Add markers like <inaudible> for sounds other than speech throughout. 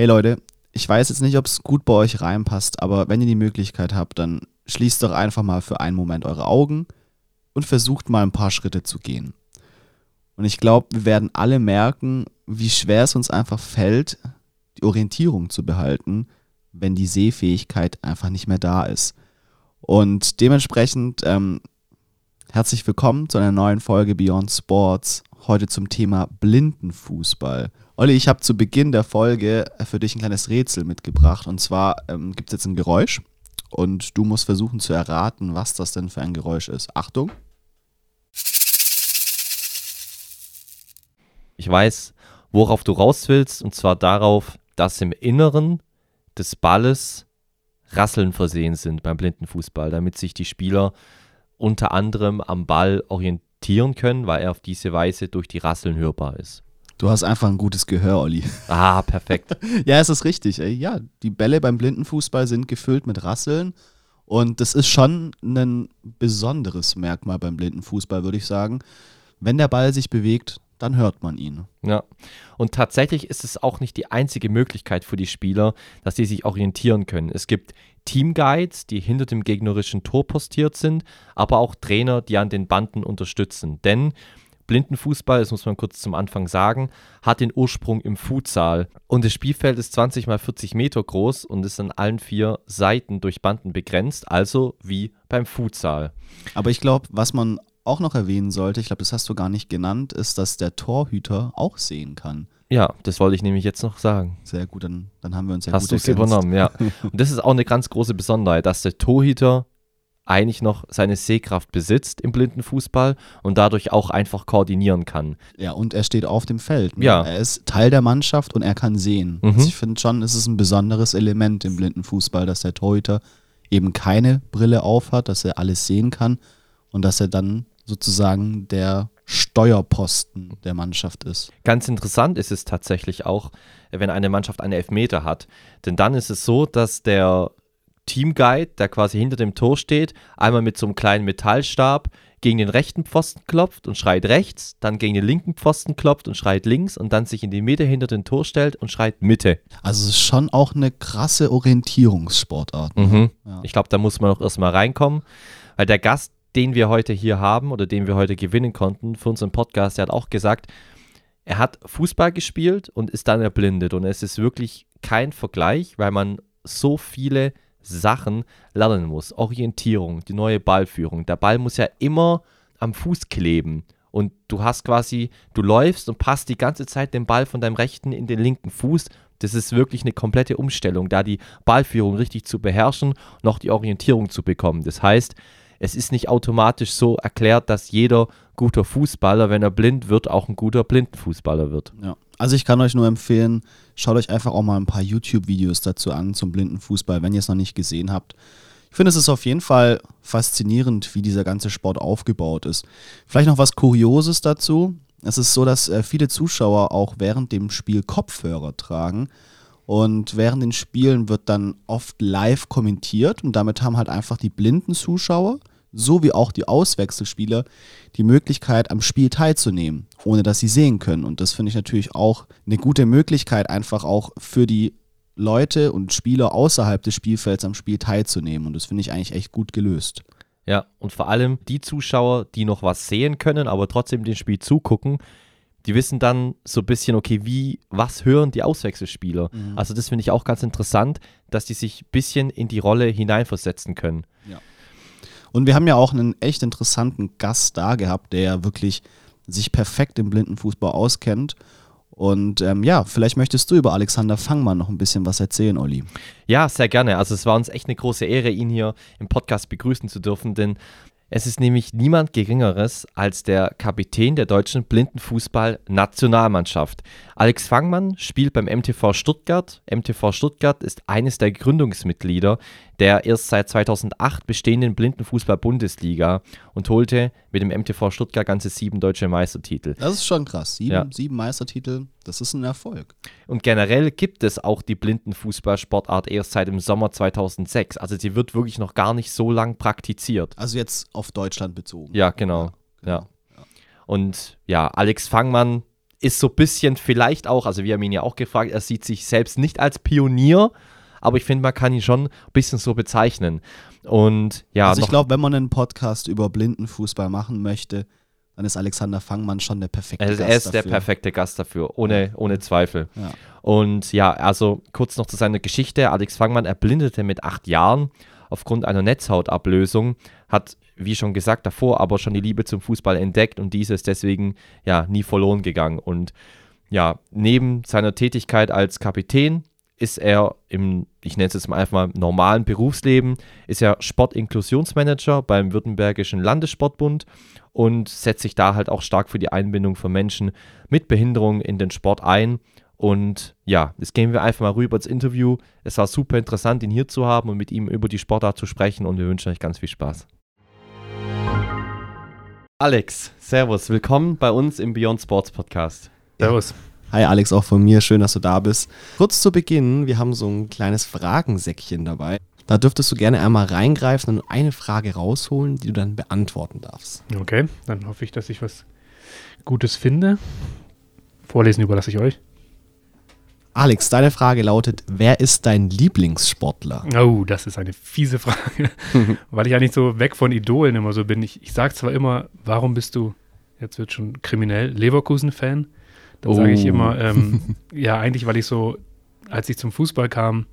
Hey Leute, ich weiß jetzt nicht, ob es gut bei euch reinpasst, aber wenn ihr die Möglichkeit habt, dann schließt doch einfach mal für einen Moment eure Augen und versucht mal ein paar Schritte zu gehen. Und ich glaube, wir werden alle merken, wie schwer es uns einfach fällt, die Orientierung zu behalten, wenn die Sehfähigkeit einfach nicht mehr da ist. Und dementsprechend ähm, herzlich willkommen zu einer neuen Folge Beyond Sports. Heute zum Thema Blindenfußball. Olli, ich habe zu Beginn der Folge für dich ein kleines Rätsel mitgebracht. Und zwar ähm, gibt es jetzt ein Geräusch und du musst versuchen zu erraten, was das denn für ein Geräusch ist. Achtung. Ich weiß, worauf du raus willst, und zwar darauf, dass im Inneren des Balles Rasseln versehen sind beim Blindenfußball, damit sich die Spieler unter anderem am Ball orientieren können, weil er auf diese Weise durch die Rasseln hörbar ist. Du hast einfach ein gutes Gehör, Olli. Ah, perfekt. <laughs> ja, es ist richtig. Ey. Ja, die Bälle beim Blindenfußball sind gefüllt mit Rasseln. Und das ist schon ein besonderes Merkmal beim Blindenfußball, würde ich sagen. Wenn der Ball sich bewegt, dann hört man ihn. Ja, und tatsächlich ist es auch nicht die einzige Möglichkeit für die Spieler, dass sie sich orientieren können. Es gibt Teamguides, die hinter dem gegnerischen Tor postiert sind, aber auch Trainer, die an den Banden unterstützen. Denn Blindenfußball, das muss man kurz zum Anfang sagen, hat den Ursprung im Futsal. Und das Spielfeld ist 20 mal 40 Meter groß und ist an allen vier Seiten durch Banden begrenzt, also wie beim Futsal. Aber ich glaube, was man auch noch erwähnen sollte, ich glaube, das hast du gar nicht genannt, ist, dass der Torhüter auch sehen kann. Ja, das wollte ich nämlich jetzt noch sagen. Sehr gut, dann, dann haben wir uns ja Hast du es übernommen, ja. <laughs> Und das ist auch eine ganz große Besonderheit, dass der Torhüter eigentlich noch seine Sehkraft besitzt im blinden Fußball und dadurch auch einfach koordinieren kann. Ja, und er steht auf dem Feld. Ne? Ja. Er ist Teil der Mannschaft und er kann sehen. Mhm. Also ich finde schon, es ist ein besonderes Element im blinden Fußball, dass der Torhüter eben keine Brille aufhat, dass er alles sehen kann und dass er dann sozusagen der Steuerposten der Mannschaft ist. Ganz interessant ist es tatsächlich auch, wenn eine Mannschaft einen Elfmeter hat. Denn dann ist es so, dass der Teamguide, der quasi hinter dem Tor steht, einmal mit so einem kleinen Metallstab gegen den rechten Pfosten klopft und schreit rechts, dann gegen den linken Pfosten klopft und schreit links und dann sich in die Mitte hinter den Tor stellt und schreit Mitte. Also es ist schon auch eine krasse Orientierungssportart. Ne? Mhm. Ja. Ich glaube, da muss man auch erstmal reinkommen, weil der Gast, den wir heute hier haben oder den wir heute gewinnen konnten für unseren Podcast, der hat auch gesagt, er hat Fußball gespielt und ist dann erblindet. Und es ist wirklich kein Vergleich, weil man so viele Sachen lernen muss. Orientierung, die neue Ballführung. Der Ball muss ja immer am Fuß kleben. Und du hast quasi, du läufst und passt die ganze Zeit den Ball von deinem rechten in den linken Fuß. Das ist wirklich eine komplette Umstellung, da die Ballführung richtig zu beherrschen, noch die Orientierung zu bekommen. Das heißt, es ist nicht automatisch so erklärt, dass jeder guter Fußballer, wenn er blind wird, auch ein guter Blindenfußballer wird. Ja. Also ich kann euch nur empfehlen, schaut euch einfach auch mal ein paar YouTube-Videos dazu an zum Blindenfußball, wenn ihr es noch nicht gesehen habt. Ich finde, es ist auf jeden Fall faszinierend, wie dieser ganze Sport aufgebaut ist. Vielleicht noch was Kurioses dazu. Es ist so, dass äh, viele Zuschauer auch während dem Spiel Kopfhörer tragen. Und während den Spielen wird dann oft live kommentiert und damit haben halt einfach die blinden Zuschauer sowie auch die Auswechselspieler die Möglichkeit, am Spiel teilzunehmen, ohne dass sie sehen können. Und das finde ich natürlich auch eine gute Möglichkeit, einfach auch für die Leute und Spieler außerhalb des Spielfelds am Spiel teilzunehmen. Und das finde ich eigentlich echt gut gelöst. Ja, und vor allem die Zuschauer, die noch was sehen können, aber trotzdem dem Spiel zugucken, die wissen dann so ein bisschen, okay, wie, was hören die Auswechselspieler? Mhm. Also das finde ich auch ganz interessant, dass die sich ein bisschen in die Rolle hineinversetzen können. Ja. Und wir haben ja auch einen echt interessanten Gast da gehabt, der wirklich sich perfekt im Blindenfußball auskennt. Und ähm, ja, vielleicht möchtest du über Alexander Fangmann noch ein bisschen was erzählen, Olli. Ja, sehr gerne. Also es war uns echt eine große Ehre, ihn hier im Podcast begrüßen zu dürfen, denn es ist nämlich niemand Geringeres als der Kapitän der deutschen Blindenfußball-Nationalmannschaft. Alex Fangmann spielt beim MTV Stuttgart. MTV Stuttgart ist eines der Gründungsmitglieder der erst seit 2008 bestehenden Blindenfußball-Bundesliga und holte mit dem MTV Stuttgart ganze sieben deutsche Meistertitel. Das ist schon krass. Sieben, ja. sieben Meistertitel, das ist ein Erfolg. Und generell gibt es auch die Blindenfußballsportart erst seit dem Sommer 2006. Also sie wird wirklich noch gar nicht so lang praktiziert. Also jetzt auf Deutschland bezogen. Ja, genau. Ja. ja. Und ja, Alex Fangmann ist so ein bisschen vielleicht auch, also wir haben ihn ja auch gefragt, er sieht sich selbst nicht als Pionier, aber ich finde, man kann ihn schon ein bisschen so bezeichnen. Und ja. Also ich glaube, wenn man einen Podcast über Blindenfußball machen möchte, dann ist Alexander Fangmann schon der perfekte also Gast. Er ist dafür. der perfekte Gast dafür, ohne, ohne Zweifel. Ja. Und ja, also kurz noch zu seiner Geschichte. Alex Fangmann erblindete mit acht Jahren aufgrund einer Netzhautablösung, hat, wie schon gesagt, davor aber schon die Liebe zum Fußball entdeckt und diese ist deswegen ja nie verloren gegangen. Und ja, neben seiner Tätigkeit als Kapitän ist er im, ich nenne es jetzt mal einfach mal normalen Berufsleben, ist er Sportinklusionsmanager beim Württembergischen Landessportbund und setzt sich da halt auch stark für die Einbindung von Menschen mit Behinderung in den Sport ein. Und ja, jetzt gehen wir einfach mal rüber ins Interview. Es war super interessant, ihn hier zu haben und mit ihm über die Sportart zu sprechen und wir wünschen euch ganz viel Spaß. Alex, Servus, willkommen bei uns im Beyond Sports Podcast. Servus. Hi Alex, auch von mir, schön, dass du da bist. Kurz zu Beginn, wir haben so ein kleines Fragensäckchen dabei. Da dürftest du gerne einmal reingreifen und eine Frage rausholen, die du dann beantworten darfst. Okay, dann hoffe ich, dass ich was Gutes finde. Vorlesen überlasse ich euch. Alex, deine Frage lautet: Wer ist dein Lieblingssportler? Oh, das ist eine fiese Frage, <laughs> weil ich eigentlich so weg von Idolen immer so bin. Ich, ich sage zwar immer, warum bist du, jetzt wird schon kriminell, Leverkusen-Fan? Dann oh. sage ich immer, ähm, <laughs> ja, eigentlich, weil ich so, als ich zum Fußball kam,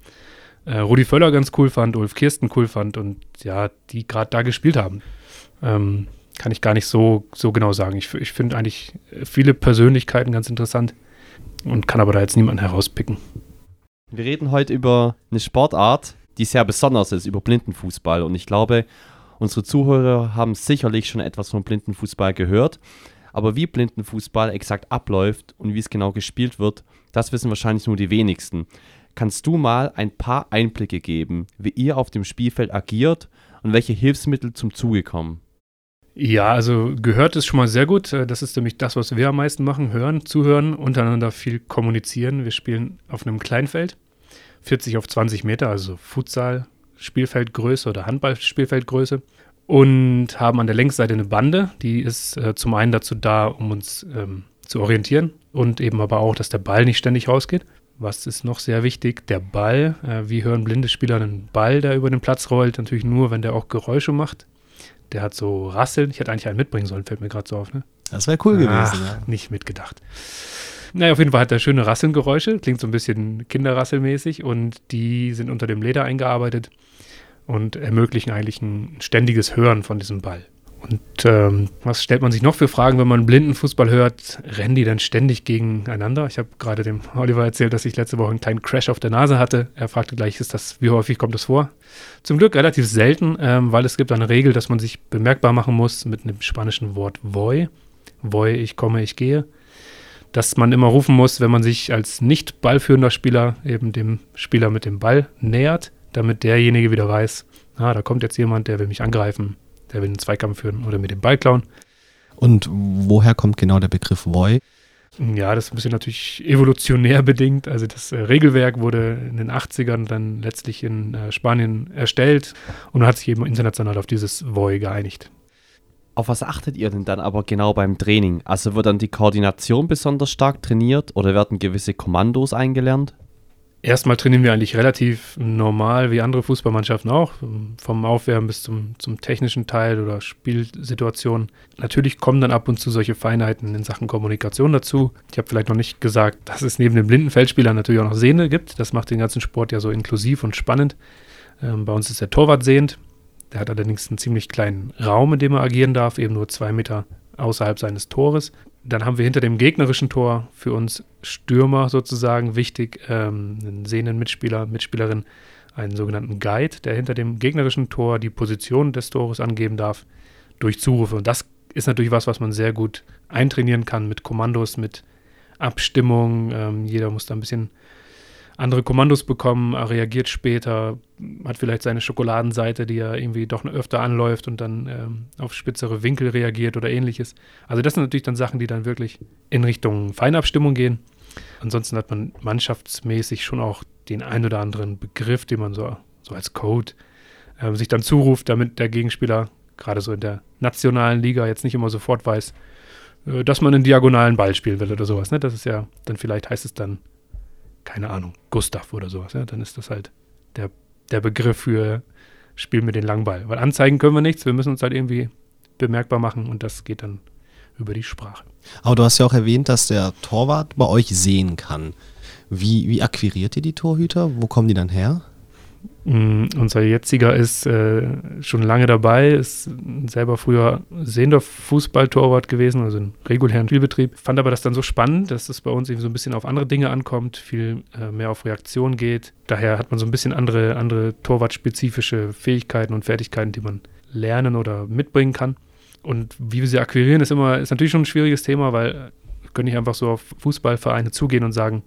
äh, Rudi Völler ganz cool fand, Ulf Kirsten cool fand und ja, die gerade da gespielt haben. Ähm, kann ich gar nicht so, so genau sagen. Ich, ich finde eigentlich viele Persönlichkeiten ganz interessant und kann aber da jetzt niemanden herauspicken. Wir reden heute über eine Sportart, die sehr besonders ist, über Blindenfußball. Und ich glaube, unsere Zuhörer haben sicherlich schon etwas von Blindenfußball gehört. Aber wie Blindenfußball exakt abläuft und wie es genau gespielt wird, das wissen wahrscheinlich nur die wenigsten. Kannst du mal ein paar Einblicke geben, wie ihr auf dem Spielfeld agiert und welche Hilfsmittel zum Zuge kommen? Ja, also gehört ist schon mal sehr gut. Das ist nämlich das, was wir am meisten machen. Hören, zuhören, untereinander viel kommunizieren. Wir spielen auf einem Kleinfeld, 40 auf 20 Meter, also Futsal, Spielfeldgröße oder Handballspielfeldgröße und haben an der Längsseite eine Bande, die ist äh, zum einen dazu da, um uns ähm, zu orientieren und eben aber auch, dass der Ball nicht ständig rausgeht. Was ist noch sehr wichtig? Der Ball. Äh, wie hören blinde Spieler einen Ball, der über den Platz rollt? Natürlich nur, wenn der auch Geräusche macht. Der hat so Rasseln. Ich hätte eigentlich einen mitbringen sollen, fällt mir gerade so auf. Ne? Das wäre cool Ach, gewesen. Ja. Nicht mitgedacht. Naja, auf jeden Fall hat er schöne Rasselgeräusche. Klingt so ein bisschen kinderrasselmäßig und die sind unter dem Leder eingearbeitet und ermöglichen eigentlich ein ständiges Hören von diesem Ball. Und ähm, was stellt man sich noch für Fragen, wenn man Blindenfußball hört? Rennen die dann ständig gegeneinander? Ich habe gerade dem Oliver erzählt, dass ich letzte Woche einen kleinen Crash auf der Nase hatte. Er fragte gleich, ist das, wie häufig kommt das vor? Zum Glück relativ selten, ähm, weil es gibt eine Regel, dass man sich bemerkbar machen muss mit einem spanischen Wort voy. Voy, ich komme, ich gehe. Dass man immer rufen muss, wenn man sich als nicht ballführender Spieler eben dem Spieler mit dem Ball nähert damit derjenige wieder weiß, ah, da kommt jetzt jemand, der will mich angreifen, der will einen Zweikampf führen oder mir den Ball klauen. Und woher kommt genau der Begriff Voy? Ja, das ist ein bisschen natürlich evolutionär bedingt. Also das äh, Regelwerk wurde in den 80ern dann letztlich in äh, Spanien erstellt und hat sich eben international auf dieses Voy geeinigt. Auf was achtet ihr denn dann aber genau beim Training? Also wird dann die Koordination besonders stark trainiert oder werden gewisse Kommandos eingelernt? Erstmal trainieren wir eigentlich relativ normal wie andere Fußballmannschaften auch, vom Aufwärmen bis zum, zum technischen Teil oder Spielsituationen. Natürlich kommen dann ab und zu solche Feinheiten in Sachen Kommunikation dazu. Ich habe vielleicht noch nicht gesagt, dass es neben den blinden Feldspielern natürlich auch noch Sehende gibt. Das macht den ganzen Sport ja so inklusiv und spannend. Ähm, bei uns ist der Torwart sehend. Der hat allerdings einen ziemlich kleinen Raum, in dem er agieren darf, eben nur zwei Meter außerhalb seines Tores. Dann haben wir hinter dem gegnerischen Tor für uns Stürmer sozusagen wichtig, ähm, einen sehenden Mitspieler, Mitspielerin, einen sogenannten Guide, der hinter dem gegnerischen Tor die Position des Tores angeben darf durch Zurufe. Und das ist natürlich was, was man sehr gut eintrainieren kann mit Kommandos, mit Abstimmung. Ähm, jeder muss da ein bisschen andere Kommandos bekommen, er reagiert später, hat vielleicht seine Schokoladenseite, die er irgendwie doch öfter anläuft und dann ähm, auf spitzere Winkel reagiert oder ähnliches. Also das sind natürlich dann Sachen, die dann wirklich in Richtung Feinabstimmung gehen. Ansonsten hat man mannschaftsmäßig schon auch den ein oder anderen Begriff, den man so, so als Code äh, sich dann zuruft, damit der Gegenspieler gerade so in der nationalen Liga jetzt nicht immer sofort weiß, äh, dass man einen diagonalen Ball spielen will oder sowas. Ne? Das ist ja, dann vielleicht heißt es dann, keine Ahnung, Gustav oder sowas. Ja? Dann ist das halt der, der Begriff für Spiel mit den langen Ball. Weil anzeigen können wir nichts, wir müssen uns halt irgendwie bemerkbar machen und das geht dann über die Sprache. Aber du hast ja auch erwähnt, dass der Torwart bei euch sehen kann. Wie, wie akquiriert ihr die Torhüter? Wo kommen die dann her? Mm, unser jetziger ist äh, schon lange dabei, ist selber früher sehender Fußballtorwart gewesen, also im regulären Spielbetrieb. Fand aber das dann so spannend, dass es bei uns eben so ein bisschen auf andere Dinge ankommt, viel äh, mehr auf Reaktion geht. Daher hat man so ein bisschen andere, andere torwartspezifische Fähigkeiten und Fertigkeiten, die man lernen oder mitbringen kann. Und wie wir sie akquirieren, ist immer, ist natürlich schon ein schwieriges Thema, weil wir können nicht einfach so auf Fußballvereine zugehen und sagen,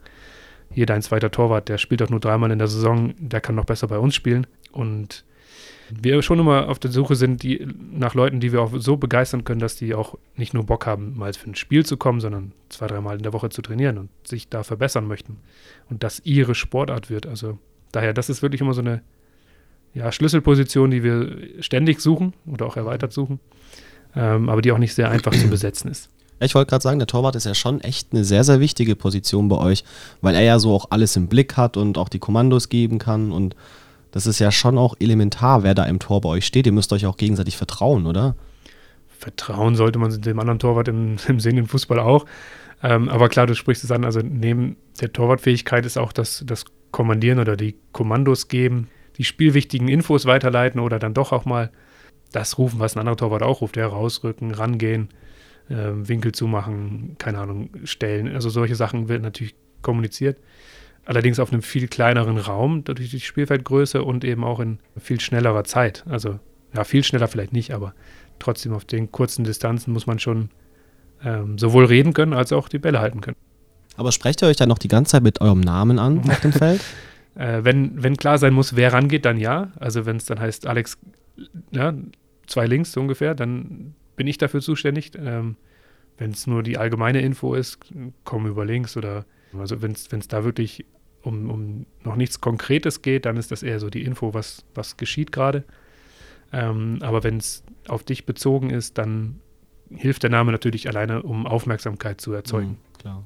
hier dein zweiter Torwart, der spielt doch nur dreimal in der Saison, der kann noch besser bei uns spielen. Und wir schon immer auf der Suche sind die, nach Leuten, die wir auch so begeistern können, dass die auch nicht nur Bock haben, mal für ein Spiel zu kommen, sondern zwei, dreimal in der Woche zu trainieren und sich da verbessern möchten. Und das ihre Sportart wird. Also daher, das ist wirklich immer so eine ja, Schlüsselposition, die wir ständig suchen oder auch erweitert suchen, ähm, aber die auch nicht sehr einfach zu <clears throat> besetzen ist. Ich wollte gerade sagen, der Torwart ist ja schon echt eine sehr, sehr wichtige Position bei euch, weil er ja so auch alles im Blick hat und auch die Kommandos geben kann. Und das ist ja schon auch elementar, wer da im Tor bei euch steht. Ihr müsst euch auch gegenseitig vertrauen, oder? Vertrauen sollte man dem anderen Torwart im, <laughs> im sehenden Fußball auch. Ähm, aber klar, du sprichst es an, also neben der Torwartfähigkeit ist auch das, das Kommandieren oder die Kommandos geben, die spielwichtigen Infos weiterleiten oder dann doch auch mal das rufen, was ein anderer Torwart auch ruft, der rausrücken, rangehen äh, Winkel zumachen, keine Ahnung, stellen. Also solche Sachen wird natürlich kommuniziert. Allerdings auf einem viel kleineren Raum, durch die Spielfeldgröße und eben auch in viel schnellerer Zeit. Also ja, viel schneller vielleicht nicht, aber trotzdem auf den kurzen Distanzen muss man schon ähm, sowohl reden können als auch die Bälle halten können. Aber sprecht ihr euch dann noch die ganze Zeit mit eurem Namen an auf dem <laughs> Feld? äh, wenn, wenn klar sein muss, wer rangeht, dann ja. Also wenn es dann heißt, Alex, ja, zwei links so ungefähr, dann bin ich dafür zuständig. Ähm, wenn es nur die allgemeine Info ist, komm über links oder also wenn es da wirklich um, um noch nichts Konkretes geht, dann ist das eher so die Info, was, was geschieht gerade. Ähm, aber wenn es auf dich bezogen ist, dann hilft der Name natürlich alleine, um Aufmerksamkeit zu erzeugen. Mhm, klar.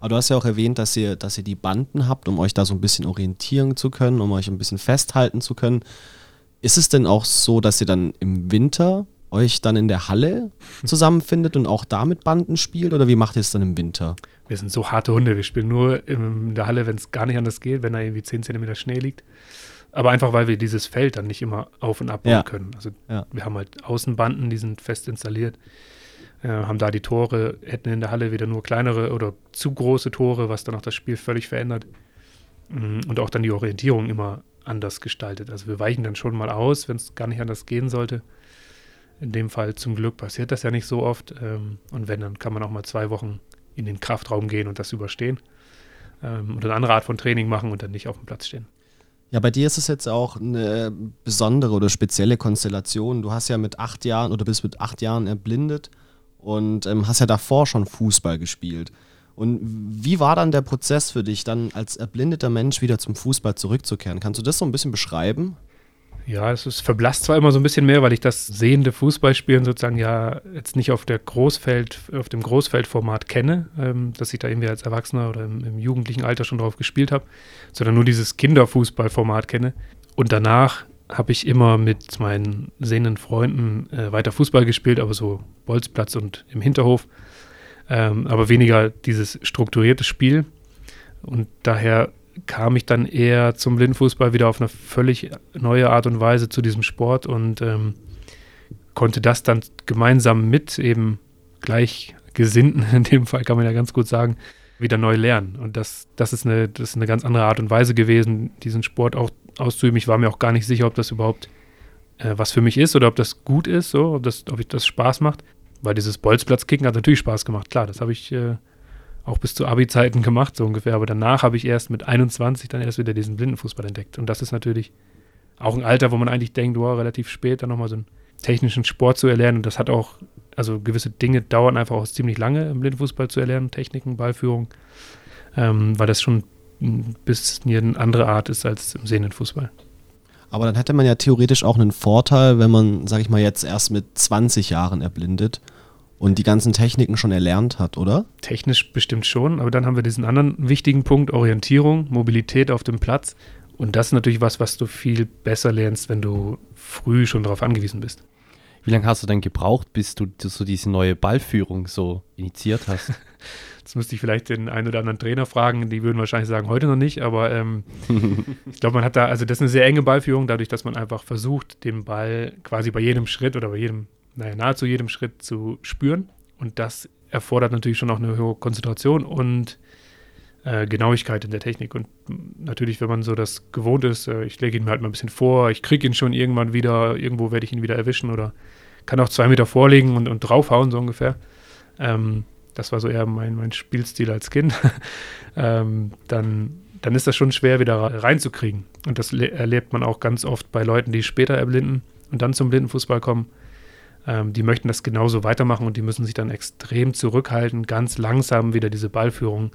Aber du hast ja auch erwähnt, dass ihr, dass ihr die Banden habt, um euch da so ein bisschen orientieren zu können, um euch ein bisschen festhalten zu können. Ist es denn auch so, dass ihr dann im Winter euch dann in der Halle zusammenfindet und auch da mit Banden spielt oder wie macht ihr es dann im Winter? Wir sind so harte Hunde. Wir spielen nur in der Halle, wenn es gar nicht anders geht, wenn da irgendwie 10 cm Schnee liegt. Aber einfach, weil wir dieses Feld dann nicht immer auf und ab ja. können. Also ja. wir haben halt Außenbanden, die sind fest installiert. Äh, haben da die Tore, hätten in der Halle wieder nur kleinere oder zu große Tore, was dann auch das Spiel völlig verändert. Mm, und auch dann die Orientierung immer anders gestaltet. Also wir weichen dann schon mal aus, wenn es gar nicht anders gehen sollte. In dem Fall zum Glück passiert das ja nicht so oft. Ähm, und wenn, dann kann man auch mal zwei Wochen in den Kraftraum gehen und das überstehen. Ähm, oder eine andere Art von Training machen und dann nicht auf dem Platz stehen. Ja, bei dir ist es jetzt auch eine besondere oder spezielle Konstellation. Du hast ja mit acht Jahren oder bist mit acht Jahren erblindet und ähm, hast ja davor schon Fußball gespielt. Und wie war dann der Prozess für dich, dann als erblindeter Mensch wieder zum Fußball zurückzukehren? Kannst du das so ein bisschen beschreiben? Ja, es ist verblasst zwar immer so ein bisschen mehr, weil ich das sehende Fußballspielen sozusagen ja jetzt nicht auf der Großfeld, auf dem Großfeldformat kenne, ähm, dass ich da irgendwie als Erwachsener oder im, im jugendlichen Alter schon drauf gespielt habe, sondern nur dieses Kinderfußballformat kenne. Und danach habe ich immer mit meinen sehenden Freunden äh, weiter Fußball gespielt, aber so Bolzplatz und im Hinterhof. Ähm, aber weniger dieses strukturierte Spiel. Und daher kam ich dann eher zum Blindenfußball wieder auf eine völlig neue Art und Weise zu diesem Sport und ähm, konnte das dann gemeinsam mit eben Gleichgesinnten, <laughs> in dem Fall kann man ja ganz gut sagen, wieder neu lernen. Und das, das, ist, eine, das ist eine ganz andere Art und Weise gewesen, diesen Sport auch auszuüben. Ich war mir auch gar nicht sicher, ob das überhaupt äh, was für mich ist oder ob das gut ist, so, ob, das, ob ich das Spaß macht. Weil dieses Bolzplatzkicken hat natürlich Spaß gemacht. Klar, das habe ich äh, auch bis zu Abi-Zeiten gemacht, so ungefähr. Aber danach habe ich erst mit 21 dann erst wieder diesen Blindenfußball entdeckt. Und das ist natürlich auch ein Alter, wo man eigentlich denkt, wow, relativ spät dann nochmal so einen technischen Sport zu erlernen. Und das hat auch, also gewisse Dinge dauern einfach auch ziemlich lange im Blindenfußball zu erlernen, Techniken, Ballführung, ähm, weil das schon ein bisschen eine andere Art ist als im sehenden Fußball. Aber dann hätte man ja theoretisch auch einen Vorteil, wenn man, sag ich mal, jetzt erst mit 20 Jahren erblindet und die ganzen Techniken schon erlernt hat, oder? Technisch bestimmt schon, aber dann haben wir diesen anderen wichtigen Punkt, Orientierung, Mobilität auf dem Platz. Und das ist natürlich was, was du viel besser lernst, wenn du früh schon darauf angewiesen bist. Wie lange hast du denn gebraucht, bis du so diese neue Ballführung so initiiert hast? <laughs> Jetzt müsste ich vielleicht den einen oder anderen Trainer fragen, die würden wahrscheinlich sagen, heute noch nicht, aber ähm, <laughs> ich glaube, man hat da, also das ist eine sehr enge Ballführung, dadurch, dass man einfach versucht, den Ball quasi bei jedem Schritt oder bei jedem, naja, nahezu jedem Schritt zu spüren. Und das erfordert natürlich schon auch eine hohe Konzentration und äh, Genauigkeit in der Technik. Und natürlich, wenn man so das gewohnt ist, äh, ich lege ihn mir halt mal ein bisschen vor, ich kriege ihn schon irgendwann wieder, irgendwo werde ich ihn wieder erwischen oder kann auch zwei Meter vorlegen und, und draufhauen, so ungefähr. Ähm, das war so eher mein, mein Spielstil als Kind. <laughs> ähm, dann, dann ist das schon schwer, wieder reinzukriegen. Und das erlebt man auch ganz oft bei Leuten, die später erblinden und dann zum Blindenfußball kommen. Ähm, die möchten das genauso weitermachen und die müssen sich dann extrem zurückhalten, ganz langsam wieder diese Ballführung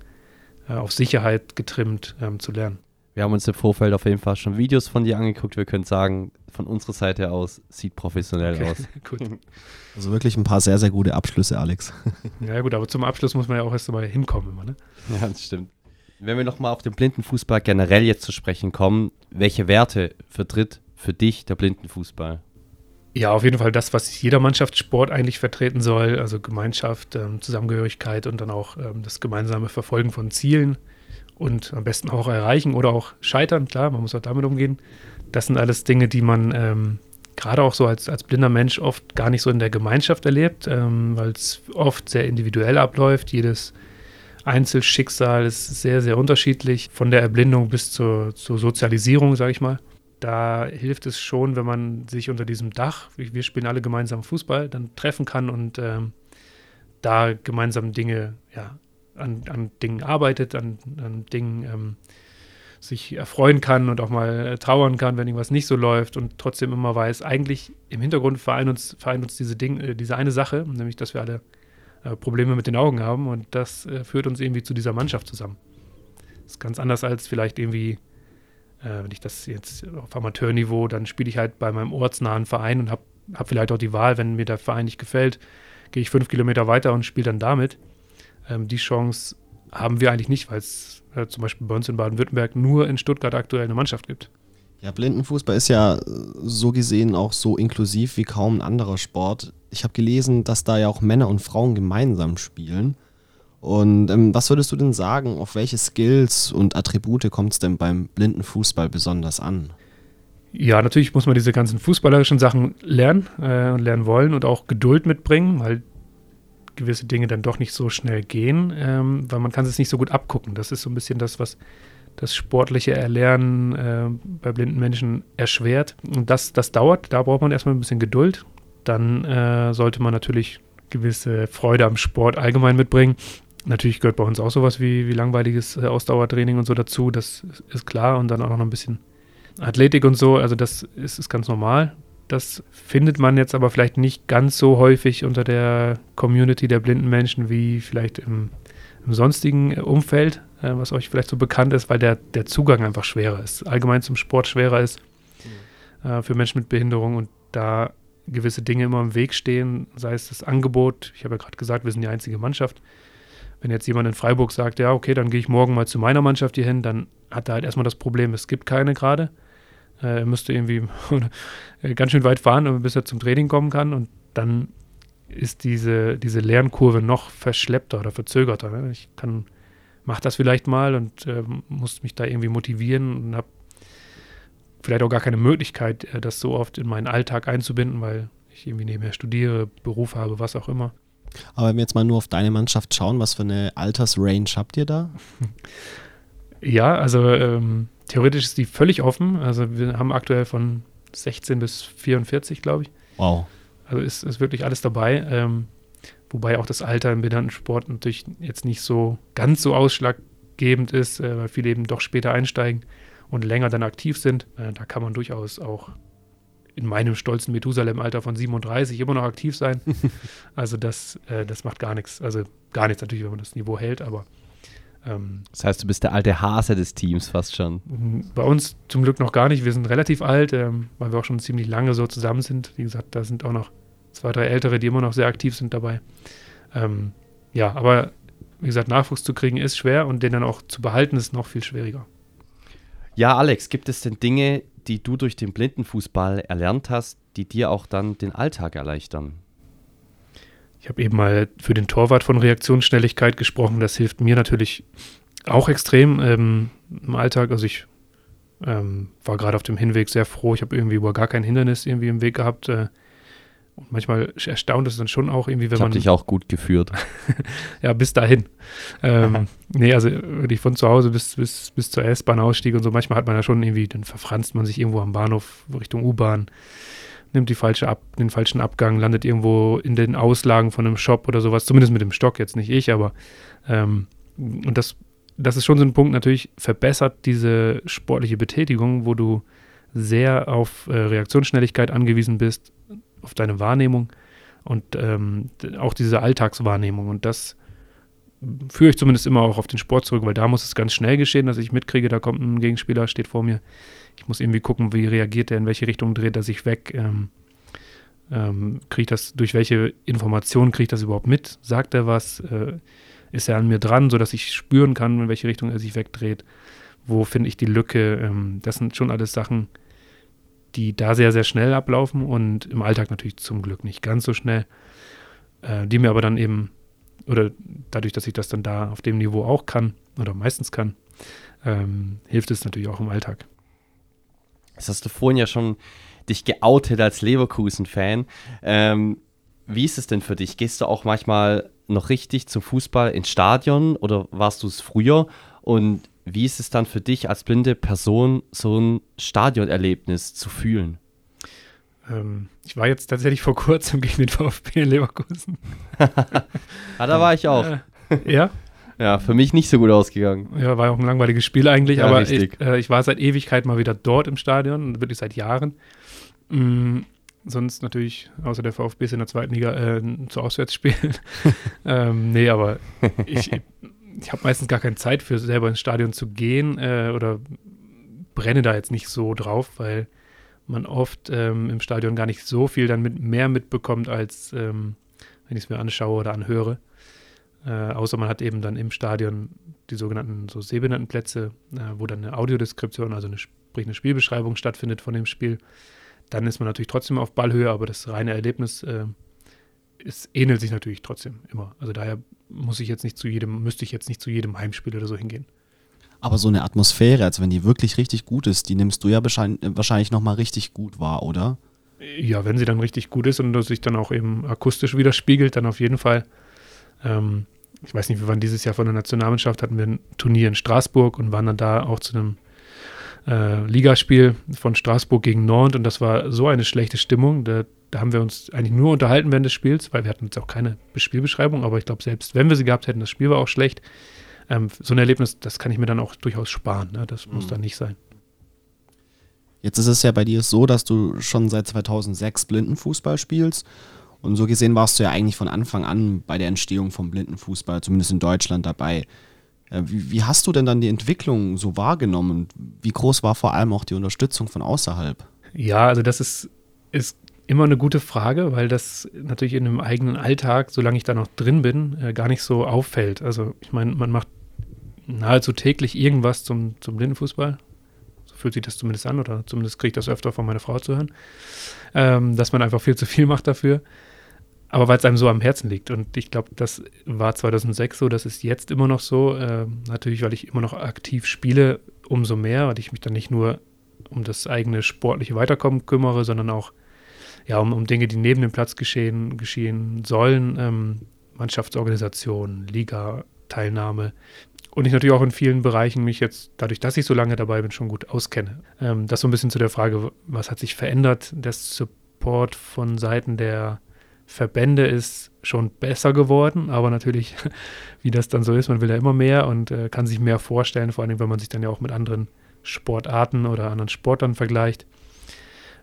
äh, auf Sicherheit getrimmt ähm, zu lernen. Wir haben uns im Vorfeld auf jeden Fall schon Videos von dir angeguckt. Wir können sagen, von unserer Seite aus sieht professionell okay, aus. <laughs> gut. Also wirklich ein paar sehr, sehr gute Abschlüsse, Alex. <laughs> Ja gut, aber zum Abschluss muss man ja auch erst mal hinkommen immer, ne? Ja, das stimmt. Wenn wir nochmal auf den Blindenfußball generell jetzt zu sprechen kommen, welche Werte vertritt für dich der Blindenfußball? Ja, auf jeden Fall das, was jeder Mannschaftssport eigentlich vertreten soll, also Gemeinschaft, ähm, Zusammengehörigkeit und dann auch ähm, das gemeinsame Verfolgen von Zielen und am besten auch erreichen oder auch scheitern, klar, man muss auch damit umgehen. Das sind alles Dinge, die man ähm, gerade auch so als, als blinder Mensch oft gar nicht so in der Gemeinschaft erlebt, ähm, weil es oft sehr individuell abläuft. Jedes Einzelschicksal ist sehr, sehr unterschiedlich, von der Erblindung bis zur, zur Sozialisierung, sage ich mal da hilft es schon, wenn man sich unter diesem Dach, wir spielen alle gemeinsam Fußball, dann treffen kann und ähm, da gemeinsam Dinge, ja, an, an Dingen arbeitet, an, an Dingen ähm, sich erfreuen kann und auch mal äh, trauern kann, wenn irgendwas nicht so läuft und trotzdem immer weiß, eigentlich im Hintergrund vereint uns, vereint uns diese, Ding, äh, diese eine Sache, nämlich dass wir alle äh, Probleme mit den Augen haben und das äh, führt uns irgendwie zu dieser Mannschaft zusammen. Das ist ganz anders als vielleicht irgendwie äh, wenn ich das jetzt auf Amateurniveau, dann spiele ich halt bei meinem ortsnahen Verein und habe hab vielleicht auch die Wahl, wenn mir der Verein nicht gefällt, gehe ich fünf Kilometer weiter und spiele dann damit. Ähm, die Chance haben wir eigentlich nicht, weil es äh, zum Beispiel bei uns in Baden-Württemberg nur in Stuttgart aktuell eine Mannschaft gibt. Ja, Blindenfußball ist ja äh, so gesehen auch so inklusiv wie kaum ein anderer Sport. Ich habe gelesen, dass da ja auch Männer und Frauen gemeinsam spielen. Und ähm, was würdest du denn sagen, auf welche Skills und Attribute kommt es denn beim blinden Fußball besonders an? Ja, natürlich muss man diese ganzen fußballerischen Sachen lernen äh, und lernen wollen und auch Geduld mitbringen, weil gewisse Dinge dann doch nicht so schnell gehen, ähm, weil man kann es nicht so gut abgucken. Das ist so ein bisschen das, was das sportliche Erlernen äh, bei blinden Menschen erschwert. Und das, das dauert, da braucht man erstmal ein bisschen Geduld. Dann äh, sollte man natürlich gewisse Freude am Sport allgemein mitbringen Natürlich gehört bei uns auch sowas wie, wie langweiliges äh, Ausdauertraining und so dazu, das ist klar. Und dann auch noch ein bisschen Athletik und so, also das ist, ist ganz normal. Das findet man jetzt aber vielleicht nicht ganz so häufig unter der Community der blinden Menschen wie vielleicht im, im sonstigen äh, Umfeld, äh, was euch vielleicht so bekannt ist, weil der, der Zugang einfach schwerer ist, allgemein zum Sport schwerer ist mhm. äh, für Menschen mit Behinderung und da gewisse Dinge immer im Weg stehen, sei es das Angebot, ich habe ja gerade gesagt, wir sind die einzige Mannschaft, wenn jetzt jemand in Freiburg sagt, ja, okay, dann gehe ich morgen mal zu meiner Mannschaft hier hin, dann hat er halt erstmal das Problem, es gibt keine gerade. Äh, er müsste irgendwie <laughs> ganz schön weit fahren, bis er zum Training kommen kann. Und dann ist diese, diese Lernkurve noch verschleppter oder verzögerter. Ne? Ich kann, mach das vielleicht mal und äh, muss mich da irgendwie motivieren und habe vielleicht auch gar keine Möglichkeit, äh, das so oft in meinen Alltag einzubinden, weil ich irgendwie nebenher studiere, Beruf habe, was auch immer. Aber wenn wir jetzt mal nur auf deine Mannschaft schauen, was für eine Altersrange habt ihr da? Ja, also ähm, theoretisch ist die völlig offen. Also wir haben aktuell von 16 bis 44, glaube ich. Wow. Also ist, ist wirklich alles dabei. Ähm, wobei auch das Alter im Behindertensport natürlich jetzt nicht so ganz so ausschlaggebend ist, äh, weil viele eben doch später einsteigen und länger dann aktiv sind. Äh, da kann man durchaus auch in meinem stolzen Methusalem-Alter von 37 immer noch aktiv sein. <laughs> also das, äh, das macht gar nichts. Also gar nichts natürlich, wenn man das Niveau hält, aber ähm, das heißt, du bist der alte Hase des Teams fast schon. Bei uns zum Glück noch gar nicht. Wir sind relativ alt, ähm, weil wir auch schon ziemlich lange so zusammen sind. Wie gesagt, da sind auch noch zwei, drei Ältere, die immer noch sehr aktiv sind dabei. Ähm, ja, aber wie gesagt, Nachwuchs zu kriegen ist schwer und den dann auch zu behalten ist noch viel schwieriger. Ja, Alex, gibt es denn Dinge, die du durch den Blindenfußball erlernt hast, die dir auch dann den Alltag erleichtern? Ich habe eben mal für den Torwart von Reaktionsschnelligkeit gesprochen. Das hilft mir natürlich auch extrem ähm, im Alltag. Also ich ähm, war gerade auf dem Hinweg sehr froh. Ich habe irgendwie über gar kein Hindernis irgendwie im Weg gehabt. Äh, und manchmal erstaunt es dann schon auch irgendwie, wenn ich man. dich auch gut geführt. <laughs> ja, bis dahin. Ähm, nee, also wirklich von zu Hause bis, bis, bis zur S-Bahn-Ausstieg und so. Manchmal hat man ja schon irgendwie, dann verfranst man sich irgendwo am Bahnhof Richtung U-Bahn, nimmt die falsche Ab, den falschen Abgang, landet irgendwo in den Auslagen von einem Shop oder sowas. Zumindest mit dem Stock, jetzt nicht ich, aber. Ähm, und das, das ist schon so ein Punkt, natürlich verbessert diese sportliche Betätigung, wo du sehr auf äh, Reaktionsschnelligkeit angewiesen bist auf deine Wahrnehmung und ähm, auch diese Alltagswahrnehmung. Und das führe ich zumindest immer auch auf den Sport zurück, weil da muss es ganz schnell geschehen, dass ich mitkriege, da kommt ein Gegenspieler, steht vor mir. Ich muss irgendwie gucken, wie reagiert er, in welche Richtung dreht er sich weg. Ähm, ähm, kriege das, durch welche Informationen kriege ich das überhaupt mit? Sagt er was? Äh, ist er an mir dran, sodass ich spüren kann, in welche Richtung er sich wegdreht? Wo finde ich die Lücke? Ähm, das sind schon alles Sachen, die da sehr, sehr schnell ablaufen und im Alltag natürlich zum Glück nicht ganz so schnell, äh, die mir aber dann eben, oder dadurch, dass ich das dann da auf dem Niveau auch kann oder meistens kann, ähm, hilft es natürlich auch im Alltag. Das hast du vorhin ja schon dich geoutet als Leverkusen-Fan. Ähm, wie ist es denn für dich? Gehst du auch manchmal noch richtig zum Fußball ins Stadion oder warst du es früher? Und wie ist es dann für dich als blinde Person, so ein Stadionerlebnis zu fühlen? Ähm, ich war jetzt tatsächlich vor kurzem <laughs> gegen den VfB in Leverkusen. <laughs> ah, da war ich auch. Äh, ja? Ja, für mich nicht so gut ausgegangen. Ja, war auch ein langweiliges Spiel eigentlich, ja, aber ich, äh, ich, war seit Ewigkeit mal wieder dort im Stadion, wirklich seit Jahren. Mhm, sonst natürlich, außer der VfB ist in der zweiten Liga äh, zu Auswärtsspielen. <laughs> ähm, nee, aber ich, ich habe meistens gar keine Zeit für selber ins Stadion zu gehen äh, oder brenne da jetzt nicht so drauf, weil man oft ähm, im Stadion gar nicht so viel dann mit mehr mitbekommt, als ähm, wenn ich es mir anschaue oder anhöre. Äh, außer man hat eben dann im Stadion die sogenannten so Sehbehindertenplätze, äh, wo dann eine Audiodeskription, also eine, sprich eine Spielbeschreibung stattfindet von dem Spiel. Dann ist man natürlich trotzdem auf Ballhöhe, aber das reine Erlebnis äh, es ähnelt sich natürlich trotzdem immer. Also daher muss ich jetzt nicht zu jedem, müsste ich jetzt nicht zu jedem Heimspiel oder so hingehen. Aber so eine Atmosphäre, als wenn die wirklich richtig gut ist, die nimmst du ja wahrscheinlich, nochmal richtig gut wahr, oder? Ja, wenn sie dann richtig gut ist und sich dann auch eben akustisch widerspiegelt, dann auf jeden Fall. Ähm, ich weiß nicht, wir waren dieses Jahr von der Nationalmannschaft, hatten wir ein Turnier in Straßburg und waren dann da auch zu einem äh, Ligaspiel von Straßburg gegen Nantes und das war so eine schlechte Stimmung. Da da haben wir uns eigentlich nur unterhalten während des Spiels, weil wir hatten jetzt auch keine Spielbeschreibung, aber ich glaube, selbst wenn wir sie gehabt hätten, das Spiel war auch schlecht. Ähm, so ein Erlebnis, das kann ich mir dann auch durchaus sparen. Ne? Das mhm. muss dann nicht sein. Jetzt ist es ja bei dir so, dass du schon seit 2006 Blindenfußball spielst. Und so gesehen warst du ja eigentlich von Anfang an bei der Entstehung vom Blindenfußball, zumindest in Deutschland, dabei. Äh, wie, wie, hast du denn dann die Entwicklung so wahrgenommen? Wie groß war vor allem auch die Unterstützung von außerhalb? Ja, also das ist, ist immer eine gute Frage, weil das natürlich in einem eigenen Alltag, solange ich da noch drin bin, äh, gar nicht so auffällt. Also ich meine, man macht nahezu täglich irgendwas zum, zum Blindenfußball. So fühlt sich das zumindest an oder zumindest kriege ich das öfter von meiner Frau zu hören, ähm, dass man einfach viel zu viel <laughs> macht dafür. Aber weil es einem so am Herzen liegt. Und ich glaube, das war 2006 so, das ist jetzt immer noch so. Äh, natürlich, weil ich immer noch aktiv spiele, umso mehr, weil ich mich dann nicht nur um das eigene sportliche Weiterkommen kümmere, sondern auch ja, um, um Dinge, die neben dem Platz geschehen, geschehen sollen, ähm, Mannschaftsorganisation, Liga-Teilnahme. Und ich natürlich auch in vielen Bereichen mich jetzt, dadurch, dass ich so lange dabei bin, schon gut auskenne. Ähm, das so ein bisschen zu der Frage, was hat sich verändert? Der Support von Seiten der Verbände ist schon besser geworden, aber natürlich, <laughs> wie das dann so ist, man will ja immer mehr und äh, kann sich mehr vorstellen, vor allem, wenn man sich dann ja auch mit anderen Sportarten oder anderen Sportlern vergleicht.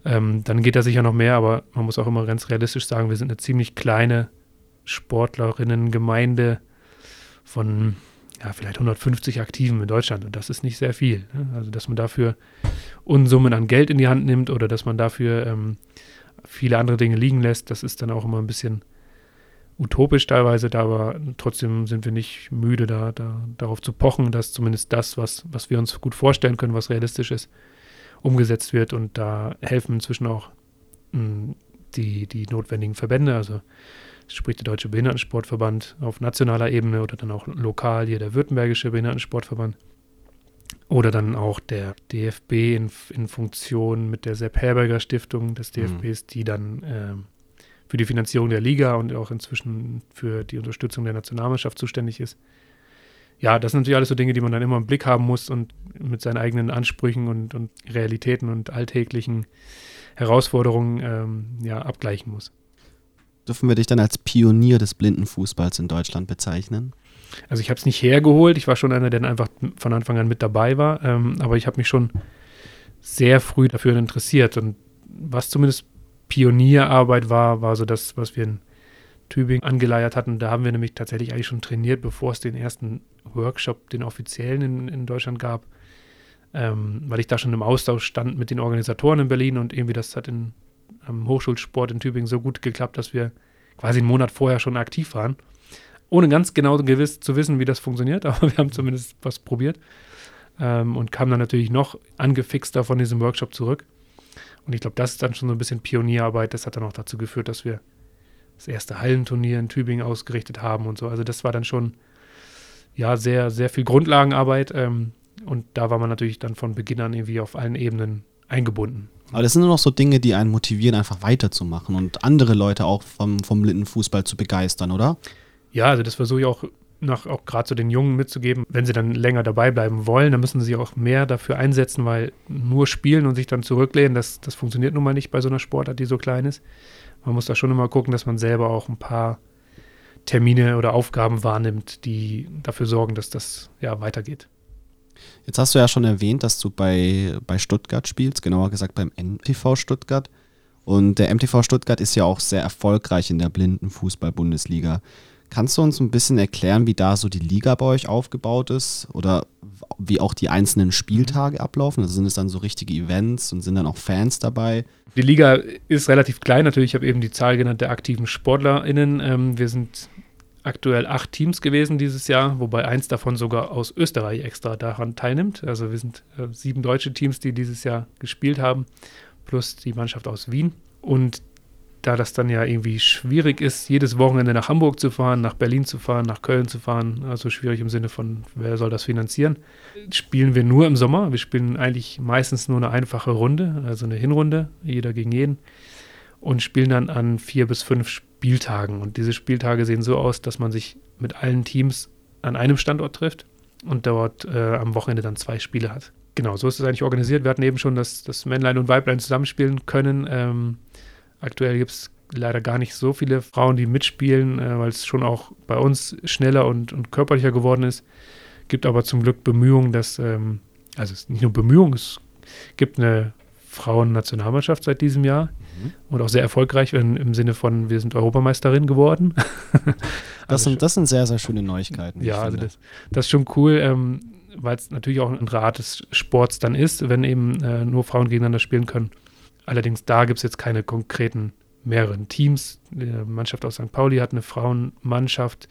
Ähm, dann geht da sicher noch mehr, aber man muss auch immer ganz realistisch sagen, wir sind eine ziemlich kleine Sportlerinnen-Gemeinde von ja, vielleicht 150 Aktiven in Deutschland und das ist nicht sehr viel. Ne? Also, dass man dafür Unsummen an Geld in die Hand nimmt oder dass man dafür ähm, viele andere Dinge liegen lässt, das ist dann auch immer ein bisschen utopisch teilweise, da aber trotzdem sind wir nicht müde, da, da, darauf zu pochen, dass zumindest das, was, was wir uns gut vorstellen können, was realistisch ist, umgesetzt wird. Und da helfen inzwischen auch mh, hm, die, die notwendigen Verbände, also sprich der Deutsche Behindertensportverband auf nationaler Ebene oder dann auch lokal hier der Württembergische Behindertensportverband oder dann auch der DFB in, in Funktion mit der Sepp Herberger Stiftung des DFBs, mhm. die dann äh, für die Finanzierung der Liga und auch inzwischen für die Unterstützung der Nationalmannschaft zuständig ist. Ja, das sind natürlich alles so Dinge, die man dann immer im Blick haben muss und mit seinen eigenen Ansprüchen und, und Realitäten und alltäglichen Herausforderungen ähm, ja, abgleichen muss. Dürfen wir dich dann als Pionier des Blindenfußballs in Deutschland bezeichnen? Also ich habe es nicht hergeholt. Ich war schon einer, der einfach von Anfang an mit dabei war. Ähm, aber ich habe mich schon sehr früh dafür interessiert. Und was zumindest Pionierarbeit war, war so das, was wir in Tübingen angeleiert hatten. Da haben wir nämlich tatsächlich eigentlich schon trainiert, bevor es den ersten Workshop, den offiziellen in, in Deutschland gab. Ähm, weil ich da schon im Austausch stand mit den Organisatoren in Berlin und irgendwie das hat in, am Hochschulsport in Tübingen so gut geklappt, dass wir quasi einen Monat vorher schon aktiv waren. Ohne ganz genau gewiss zu wissen, wie das funktioniert, <laughs> aber wir haben zumindest was probiert ähm, und kamen dann natürlich noch angefixter von diesem Workshop zurück. Und ich glaube, das ist dann schon so ein bisschen Pionierarbeit. Das hat dann auch dazu geführt, dass wir das erste Hallenturnier in Tübingen ausgerichtet haben und so. Also das war dann schon ja sehr, sehr viel Grundlagenarbeit. Ähm, und da war man natürlich dann von Beginn an irgendwie auf allen Ebenen eingebunden. Aber das sind nur noch so Dinge, die einen motivieren, einfach weiterzumachen und andere Leute auch vom, vom Blindenfußball zu begeistern, oder? Ja, also das versuche ich auch noch auch gerade so den Jungen mitzugeben, wenn sie dann länger dabei bleiben wollen, dann müssen sie auch mehr dafür einsetzen, weil nur spielen und sich dann zurücklehnen, das, das funktioniert nun mal nicht bei so einer Sportart, die so klein ist. Man muss da schon immer gucken, dass man selber auch ein paar Termine oder Aufgaben wahrnimmt, die dafür sorgen, dass das ja weitergeht. Jetzt hast du ja schon erwähnt, dass du bei, bei Stuttgart spielst, genauer gesagt beim MTV Stuttgart. Und der MTV Stuttgart ist ja auch sehr erfolgreich in der blinden Fußball-Bundesliga. Kannst du uns ein bisschen erklären, wie da so die Liga bei euch aufgebaut ist oder wie auch die einzelnen Spieltage ablaufen? Also sind es dann so richtige Events und sind dann auch Fans dabei? Die Liga ist relativ klein natürlich. Ich habe eben die Zahl genannt der aktiven SportlerInnen. Ähm, wir sind aktuell acht Teams gewesen dieses Jahr, wobei eins davon sogar aus Österreich extra daran teilnimmt. Also wir sind äh, sieben deutsche Teams, die dieses Jahr gespielt haben, plus die Mannschaft aus Wien. Und da das dann ja irgendwie schwierig ist, jedes Wochenende nach Hamburg zu fahren, nach Berlin zu fahren, nach Köln zu fahren, also schwierig im Sinne von, wer soll das finanzieren, spielen wir nur im Sommer. Wir spielen eigentlich meistens nur eine einfache Runde, also eine Hinrunde, jeder gegen jeden, und spielen dann an vier bis fünf Spieltagen. Und diese Spieltage sehen so aus, dass man sich mit allen Teams an einem Standort trifft und dort äh, am Wochenende dann zwei Spiele hat. Genau, so ist es eigentlich organisiert. Wir hatten eben schon, dass, dass Männlein und Weiblein zusammenspielen können. Ähm, aktuell gibt es leider gar nicht so viele Frauen, die mitspielen, äh, weil es schon auch bei uns schneller und, und körperlicher geworden ist. Gibt aber zum Glück Bemühungen, dass, ähm, also es ist nicht nur Bemühungen, es gibt eine Frauennationalmannschaft seit diesem Jahr mhm. und auch sehr erfolgreich in, im Sinne von, wir sind Europameisterin geworden. <laughs> das, also sind, das sind sehr, sehr schöne Neuigkeiten. Ja, also das, das, ist schon cool, ähm, weil es natürlich auch ein Rat des Sports dann ist, wenn eben äh, nur Frauen gegeneinander spielen können. Allerdings da gibt es jetzt keine konkreten mehreren Teams. Die Mannschaft aus St. Pauli hat eine Frauenmannschaft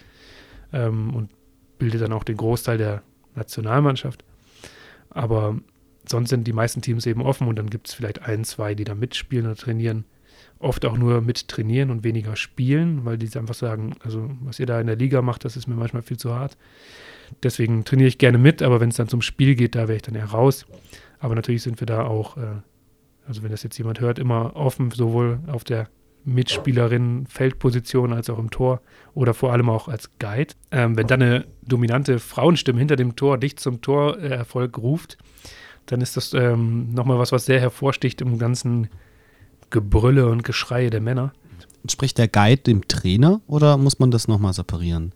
ähm, und bildet dann auch den Großteil der Nationalmannschaft. Aber sonst sind die meisten Teams eben offen und dann gibt es vielleicht ein, zwei, die da mitspielen oder trainieren. Oft auch nur mit trainieren und weniger spielen, weil die einfach sagen, also was ihr da in der Liga macht, das ist mir manchmal viel zu hart. Deswegen trainiere ich gerne mit, aber wenn es dann zum Spiel geht, da wäre ich dann eher raus. Aber natürlich sind wir da auch, äh, also wenn das jetzt jemand hört, immer offen, sowohl auf der Mitspielerin Feldposition als auch im Tor oder vor allem auch als Guide. Ähm, wenn dann eine dominante Frauenstimme hinter dem Tor dich zum Torerfolg ruft, dann ist das ähm, nochmal was, was sehr hervorsticht im ganzen Gebrülle und Geschreie der Männer. Spricht der Guide dem Trainer oder muss man das nochmal separieren?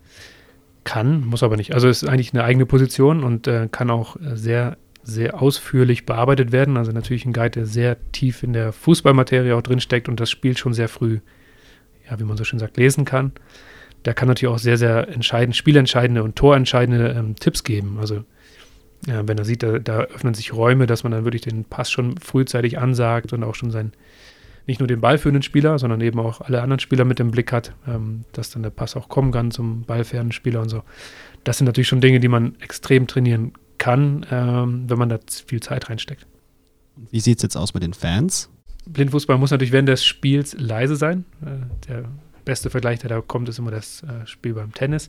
Kann, muss aber nicht. Also es ist eigentlich eine eigene Position und äh, kann auch äh, sehr, sehr ausführlich bearbeitet werden. Also natürlich ein Guide, der sehr tief in der Fußballmaterie auch drinsteckt und das Spiel schon sehr früh, ja, wie man so schön sagt, lesen kann. Der kann natürlich auch sehr, sehr entscheidend, spielentscheidende und torentscheidende ähm, Tipps geben. Also ja, wenn er sieht, da, da, öffnen sich Räume, dass man dann wirklich den Pass schon frühzeitig ansagt und auch schon seinen nicht nur den ballführenden Spieler, sondern eben auch alle anderen Spieler mit im Blick hat, ähm, dass dann der Pass auch kommen kann zum ballfernen Spieler und so. Das sind natürlich schon Dinge, die man extrem trainieren kann, ähm, wenn man da viel Zeit reinsteckt. Wie sieht es jetzt aus mit den Fans? Blindfußball muss natürlich während des Spiels leise sein. Äh, der beste Vergleich, der da kommt, ist immer das äh, Spiel beim Tennis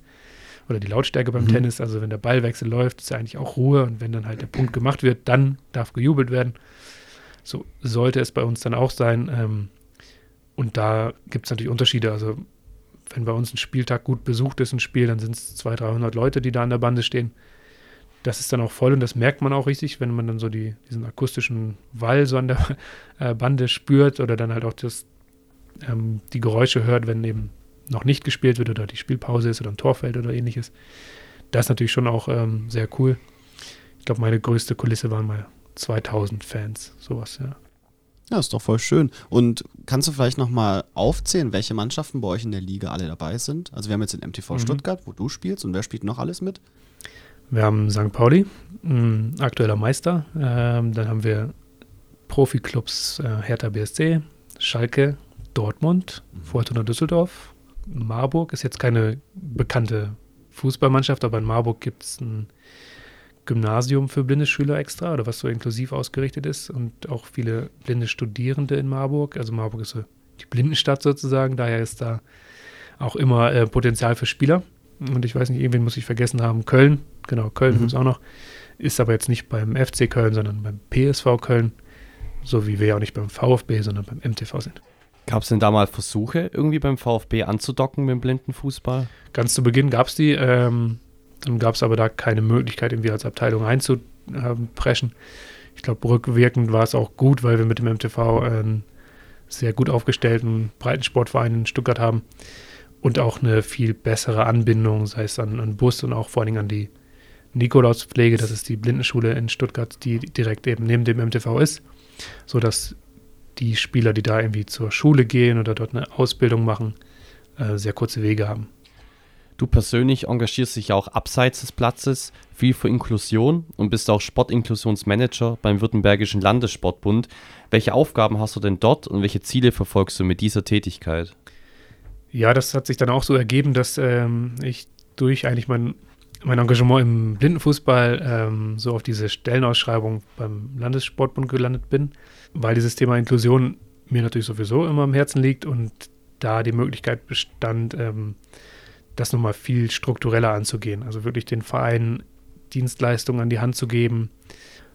oder die Lautstärke beim mhm. Tennis. Also wenn der Ballwechsel läuft, ist ja eigentlich auch Ruhe und wenn dann halt der Punkt gemacht wird, dann darf gejubelt werden. So sollte es bei uns dann auch sein. Ähm, und da gibt es natürlich Unterschiede. Also wenn bei uns ein Spieltag gut besucht ist, ein Spiel, dann sind es 200, 300 Leute, die da an der Bande stehen. Das ist dann auch voll und das merkt man auch richtig, wenn man dann so die, diesen akustischen Wall so an der <laughs> äh, Bande spürt oder dann halt auch das, ähm, die Geräusche hört, wenn eben noch nicht gespielt wird oder die Spielpause ist oder ein Torfeld oder ähnliches. Das ist natürlich schon auch ähm, sehr cool. Ich glaube, meine größte Kulisse waren mal 2000 Fans, sowas, ja. Ja, ist doch voll schön. Und kannst du vielleicht nochmal aufzählen, welche Mannschaften bei euch in der Liga alle dabei sind? Also wir haben jetzt den MTV mhm. Stuttgart, wo du spielst und wer spielt noch alles mit? Wir haben St. Pauli, aktueller Meister. Ähm, dann haben wir Profiklubs äh, Hertha BSC, Schalke, Dortmund, mhm. Fortuna Düsseldorf, Marburg ist jetzt keine bekannte Fußballmannschaft, aber in Marburg gibt es ein Gymnasium für blinde Schüler extra oder was so inklusiv ausgerichtet ist und auch viele blinde Studierende in Marburg. Also Marburg ist so die Blindenstadt sozusagen, daher ist da auch immer äh, Potenzial für Spieler. Und ich weiß nicht, irgendwen muss ich vergessen haben. Köln, genau, Köln mhm. gibt es auch noch. Ist aber jetzt nicht beim FC Köln, sondern beim PSV Köln. So wie wir ja auch nicht beim VfB, sondern beim MTV sind. Gab es denn da mal Versuche, irgendwie beim VfB anzudocken mit dem Blindenfußball? Ganz zu Beginn gab es die. Ähm, dann gab es aber da keine Möglichkeit, irgendwie als Abteilung einzupreschen. Ich glaube, rückwirkend war es auch gut, weil wir mit dem MTV einen sehr gut aufgestellten Breitensportverein in Stuttgart haben und auch eine viel bessere Anbindung, sei es an, an Bus und auch vor allen Dingen an die Nikolauspflege, das ist die Blindenschule in Stuttgart, die direkt eben neben dem MTV ist, sodass die Spieler, die da irgendwie zur Schule gehen oder dort eine Ausbildung machen, äh, sehr kurze Wege haben. Du persönlich engagierst dich auch abseits des Platzes viel für Inklusion und bist auch Sportinklusionsmanager beim Württembergischen Landessportbund. Welche Aufgaben hast du denn dort und welche Ziele verfolgst du mit dieser Tätigkeit? Ja, das hat sich dann auch so ergeben, dass ähm, ich durch eigentlich mein, mein Engagement im Blindenfußball ähm, so auf diese Stellenausschreibung beim Landessportbund gelandet bin, weil dieses Thema Inklusion mir natürlich sowieso immer am Herzen liegt und da die Möglichkeit bestand, ähm, das nochmal viel struktureller anzugehen. Also wirklich den Vereinen Dienstleistungen an die Hand zu geben,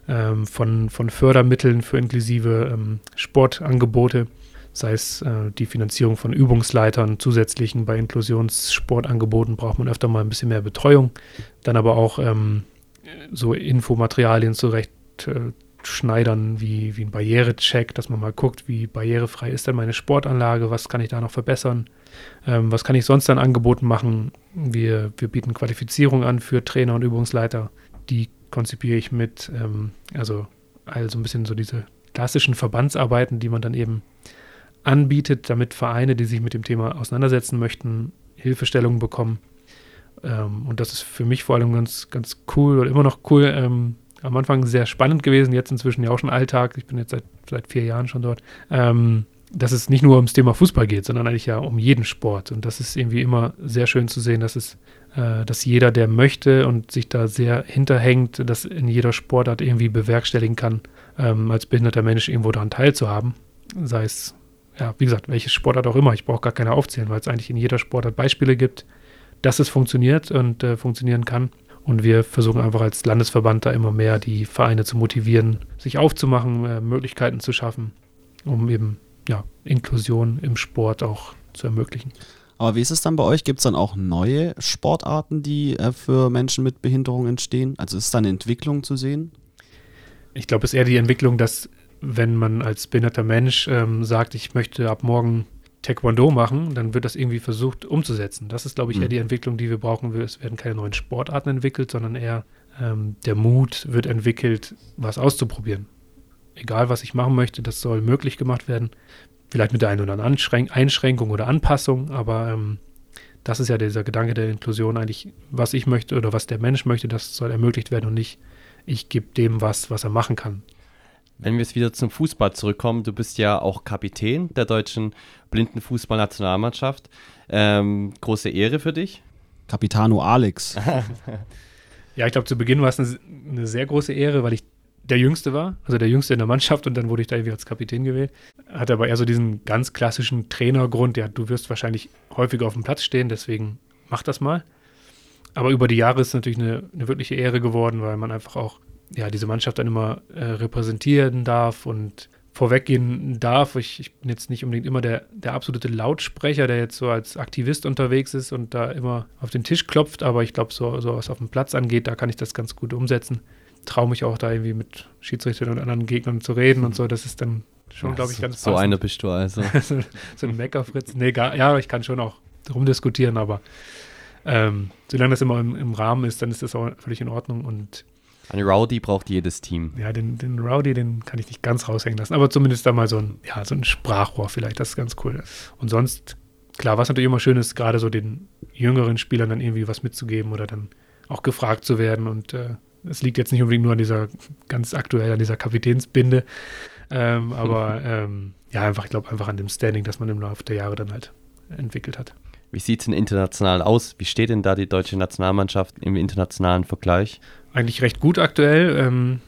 ähm, von, von Fördermitteln für inklusive ähm, Sportangebote, sei es äh, die Finanzierung von Übungsleitern, zusätzlichen bei Inklusionssportangeboten braucht man öfter mal ein bisschen mehr Betreuung, dann aber auch ähm, so Infomaterialien zurecht äh, schneidern wie, wie ein Barrierecheck, dass man mal guckt, wie barrierefrei ist denn meine Sportanlage, was kann ich da noch verbessern, ähm, was kann ich sonst an Angeboten machen. Wir, wir bieten Qualifizierung an für Trainer und Übungsleiter, die konzipiere ich mit, ähm, also, also ein bisschen so diese klassischen Verbandsarbeiten, die man dann eben anbietet, damit Vereine, die sich mit dem Thema auseinandersetzen möchten, Hilfestellungen bekommen. Ähm, und das ist für mich vor allem ganz, ganz cool oder immer noch cool, ähm, am Anfang sehr spannend gewesen, jetzt inzwischen ja auch schon Alltag. Ich bin jetzt seit, seit vier Jahren schon dort. Ähm, dass es nicht nur ums Thema Fußball geht, sondern eigentlich ja um jeden Sport. Und das ist irgendwie immer sehr schön zu sehen, dass es, äh, dass jeder, der möchte und sich da sehr hinterhängt, das in jeder Sportart irgendwie bewerkstelligen kann, ähm, als behinderter Mensch irgendwo daran teilzuhaben. Sei es, ja, wie gesagt, welche Sportart auch immer. Ich brauche gar keine aufzählen, weil es eigentlich in jeder Sportart Beispiele gibt, dass es funktioniert und äh, funktionieren kann. Und wir versuchen einfach als Landesverband da immer mehr die Vereine zu motivieren, sich aufzumachen, äh, Möglichkeiten zu schaffen, um eben ja, Inklusion im Sport auch zu ermöglichen. Aber wie ist es dann bei euch? Gibt es dann auch neue Sportarten, die äh, für Menschen mit Behinderung entstehen? Also ist da eine Entwicklung zu sehen? Ich glaube, es ist eher die Entwicklung, dass wenn man als behinderter Mensch ähm, sagt, ich möchte ab morgen Taekwondo machen, dann wird das irgendwie versucht umzusetzen. Das ist, glaube ich, mhm. eher die Entwicklung, die wir brauchen. Es werden keine neuen Sportarten entwickelt, sondern eher ähm, der Mut wird entwickelt, was auszuprobieren. Egal, was ich machen möchte, das soll möglich gemacht werden. Vielleicht mit der einen oder anderen Einschränkung oder Anpassung, aber ähm, das ist ja dieser Gedanke der Inklusion eigentlich, was ich möchte oder was der Mensch möchte, das soll ermöglicht werden und nicht, ich gebe dem was, was er machen kann. Wenn wir jetzt wieder zum Fußball zurückkommen, du bist ja auch Kapitän der deutschen Blindenfußballnationalmannschaft. Ähm, große Ehre für dich. Capitano Alex. <laughs> ja, ich glaube, zu Beginn war es eine, eine, sehr große Ehre, weil ich der Jüngste war, also der Jüngste in der Mannschaft und dann wurde ich da irgendwie als Kapitän gewählt. Hatte aber eher so diesen ganz klassischen Trainergrund, ja, du wirst wahrscheinlich häufiger auf dem Platz stehen, deswegen mach das mal. Aber über die Jahre ist es natürlich eine, eine wirkliche Ehre geworden, weil man einfach auch ja, diese Mannschaft dann immer äh, repräsentieren darf und vorweggehen darf. Ich, ich, bin jetzt nicht unbedingt immer der, der absolute Lautsprecher, der jetzt so als Aktivist unterwegs ist und da immer auf den Tisch klopft, aber ich glaube, so, so was auf dem Platz angeht, da kann ich das ganz gut umsetzen. Traue mich auch da irgendwie mit Schiedsrichtern und anderen Gegnern zu reden und so. Das ist dann schon, glaube ich, ganz So passend. einer bist du also. <laughs> so, so ein Meckerfritz. Nee, gar, ja, ich kann schon auch rumdiskutieren, aber ähm, solange das immer im, im Rahmen ist, dann ist das auch völlig in Ordnung und ein Rowdy braucht jedes Team. Ja, den, den Rowdy, den kann ich nicht ganz raushängen lassen, aber zumindest da mal so ein, ja, so ein Sprachrohr vielleicht, das ist ganz cool. Und sonst, klar, was natürlich immer schön ist, gerade so den jüngeren Spielern dann irgendwie was mitzugeben oder dann auch gefragt zu werden. Und äh, es äh, liegt jetzt nicht unbedingt nur an dieser, ganz aktuell an dieser Kapitänsbinde, ähm, <laughs> aber ähm, ja, einfach, ich glaube, einfach an dem Standing, das man im Laufe der Jahre dann halt entwickelt hat. Wie sieht es denn international aus? Wie steht denn da die deutsche Nationalmannschaft im internationalen Vergleich? Eigentlich recht gut aktuell. Ähm,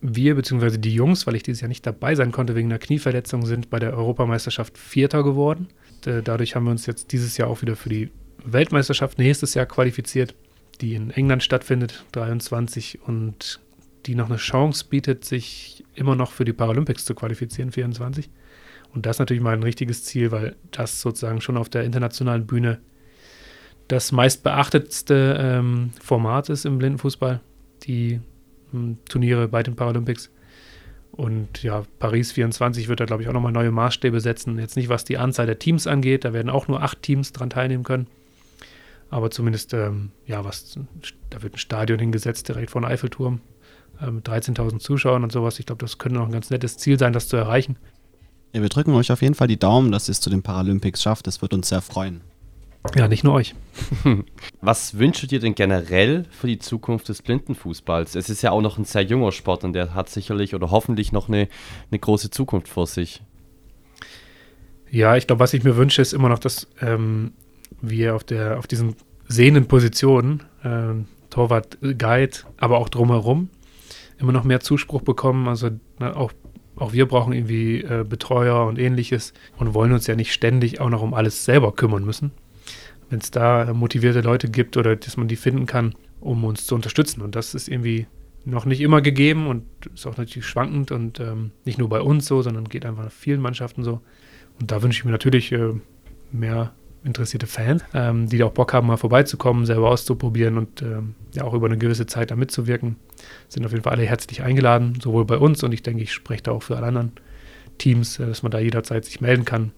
wir, beziehungsweise die Jungs, weil ich dieses Jahr nicht dabei sein konnte wegen einer Knieverletzung, sind bei der Europameisterschaft Vierter geworden. Äh, dadurch haben wir uns jetzt dieses Jahr auch wieder für die Weltmeisterschaft nächstes Jahr qualifiziert, die in England stattfindet, 23 und die noch eine Chance bietet, sich immer noch für die Paralympics zu qualifizieren, 24. Und das ist natürlich mal ein richtiges Ziel, weil das sozusagen schon auf der internationalen Bühne das meistbeachtetste ähm, Format ist im Blindenfußball die hm, Turniere bei den Paralympics. Und ja, Paris 24 wird da, glaube ich, auch nochmal neue Maßstäbe setzen. Jetzt nicht, was die Anzahl der Teams angeht, da werden auch nur acht Teams dran teilnehmen können. Aber zumindest, ähm, ja, was, da wird ein Stadion hingesetzt, direkt vor dem Eiffelturm, äh, mit 13.000 Zuschauern und sowas. Ich glaube, das könnte noch ein ganz nettes Ziel sein, das zu erreichen. Ja, wir drücken euch auf jeden Fall die Daumen, dass ihr es zu den Paralympics schafft. Das wird uns sehr freuen. Ja, nicht nur euch. <laughs> Was wünschst du dir denn generell für die Zukunft des Blindenfußballs? Es ist ja auch noch ein sehr junger Sport und der hat sicherlich oder hoffentlich noch eine, eine große Zukunft vor sich. Ja, ich glaube, was ich mir wünsche, ist immer noch, dass ähm, wir auf, der, auf diesen sehenden Positionen, äh, Torwart, Guide, aber auch drumherum, immer noch mehr Zuspruch bekommen. Also na, auch, auch wir brauchen irgendwie äh, Betreuer und ähnliches und wollen uns ja nicht ständig auch noch um alles selber kümmern müssen wenn es da motivierte Leute gibt oder dass man die finden kann, um uns zu unterstützen. Und das ist irgendwie noch nicht immer gegeben und ist auch natürlich schwankend und ähm, nicht nur bei uns so, sondern geht einfach vielen Mannschaften so. Und da wünsche ich mir natürlich äh, mehr interessierte Fans, ähm, die auch Bock haben, mal vorbeizukommen, selber auszuprobieren und ähm, ja auch über eine gewisse Zeit da mitzuwirken. Sind auf jeden Fall alle herzlich eingeladen, sowohl bei uns und ich denke, ich spreche da auch für alle anderen Teams, äh, dass man da jederzeit sich melden kann